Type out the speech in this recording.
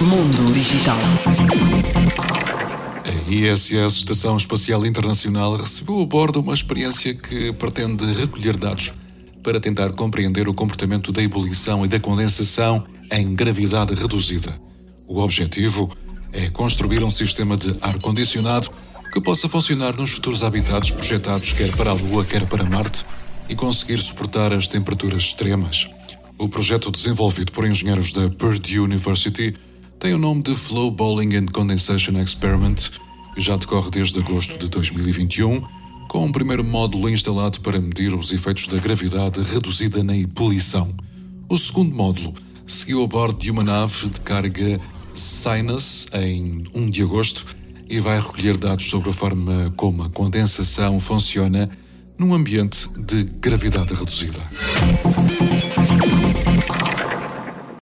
Mundo Digital. A ISS, Estação Espacial Internacional, recebeu a bordo uma experiência que pretende recolher dados para tentar compreender o comportamento da ebulição e da condensação em gravidade reduzida. O objetivo é construir um sistema de ar-condicionado que possa funcionar nos futuros habitados projetados quer para a Lua, quer para Marte e conseguir suportar as temperaturas extremas. O projeto desenvolvido por engenheiros da Purdue University tem o nome de Flow Bowling and Condensation Experiment e já decorre desde agosto de 2021, com um primeiro módulo instalado para medir os efeitos da gravidade reduzida na ebulição. O segundo módulo seguiu a bordo de uma nave de carga Sinus em 1 de agosto e vai recolher dados sobre a forma como a condensação funciona num ambiente de gravidade reduzida.